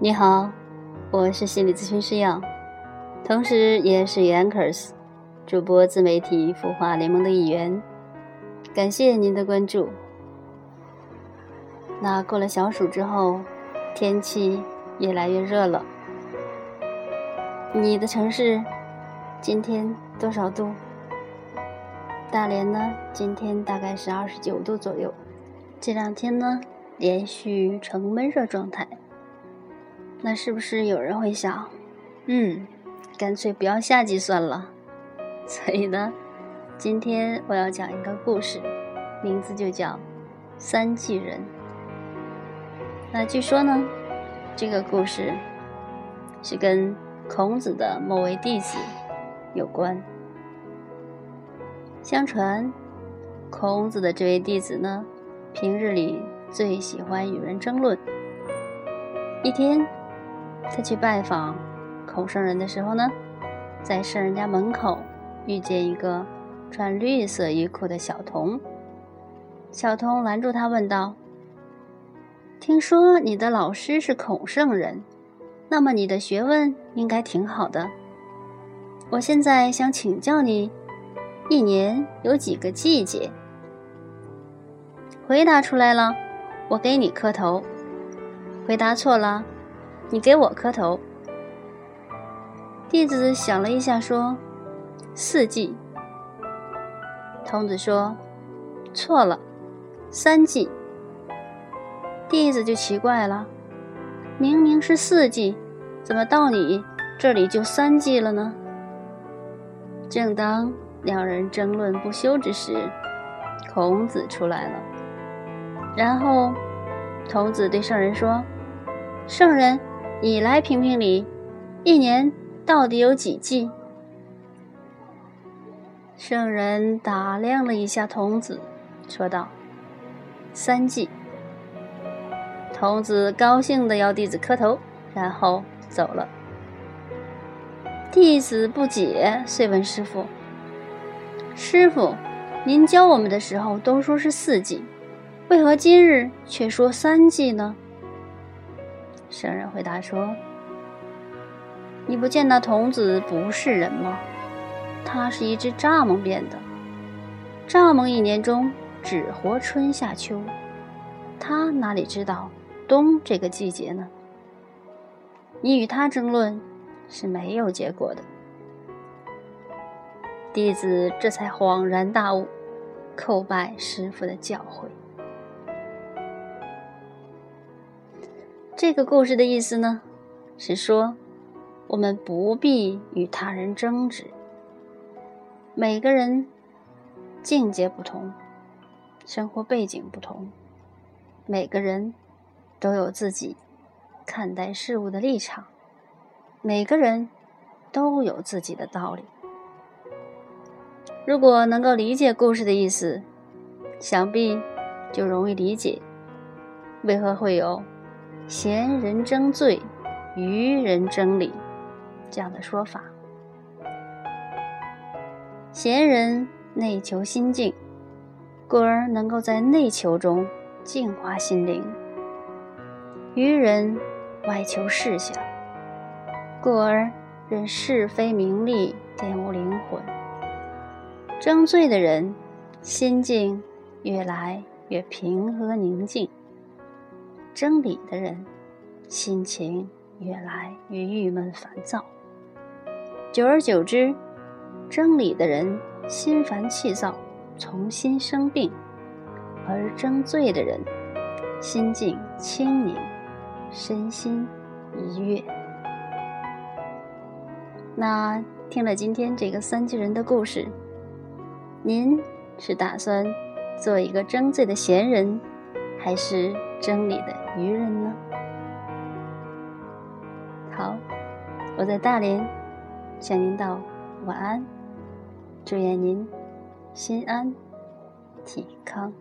你好，我是心理咨询师杨，同时也是 Anchors 主播自媒体孵化联盟的一员。感谢您的关注。那过了小暑之后，天气越来越热了。你的城市今天多少度？大连呢？今天大概是二十九度左右。这两天呢，连续呈闷热状态。那是不是有人会想，嗯，干脆不要夏季算了？所以呢，今天我要讲一个故事，名字就叫《三季人》。那据说呢，这个故事是跟孔子的某位弟子有关。相传，孔子的这位弟子呢，平日里最喜欢与人争论。一天。他去拜访孔圣人的时候呢，在圣人家门口遇见一个穿绿色衣裤的小童。小童拦住他，问道：“听说你的老师是孔圣人，那么你的学问应该挺好的。我现在想请教你，一年有几个季节？回答出来了，我给你磕头；回答错了。”你给我磕头。弟子想了一下，说：“四季。”童子说：“错了，三季。”弟子就奇怪了：“明明是四季，怎么到你这里就三季了呢？”正当两人争论不休之时，孔子出来了。然后，童子对圣人说：“圣人。”你来评评理，一年到底有几季？圣人打量了一下童子，说道：“三季。”童子高兴的要弟子磕头，然后走了。弟子不解，遂问师傅：“师傅，您教我们的时候都说是四季，为何今日却说三季呢？”圣人回答说：“你不见那童子不是人吗？他是一只蚱蜢变的。蚱蜢一年中只活春夏秋，他哪里知道冬这个季节呢？你与他争论是没有结果的。”弟子这才恍然大悟，叩拜师傅的教诲。这个故事的意思呢，是说我们不必与他人争执。每个人境界不同，生活背景不同，每个人都有自己看待事物的立场，每个人都有自己的道理。如果能够理解故事的意思，想必就容易理解为何会有。贤人争罪，愚人争理，这样的说法。贤人内求心境，故而能够在内求中净化心灵；愚人外求事想，故而任是非名利玷污灵魂。争罪的人，心境越来越平和宁静。争理的人，心情越来越郁闷烦躁。久而久之，争理的人心烦气躁，重新生病；而争罪的人，心境清宁，身心愉悦。那听了今天这个三巨人的故事，您是打算做一个争罪的贤人，还是？真理的愚人呢？好，我在大连向您道晚安，祝愿您心安体康。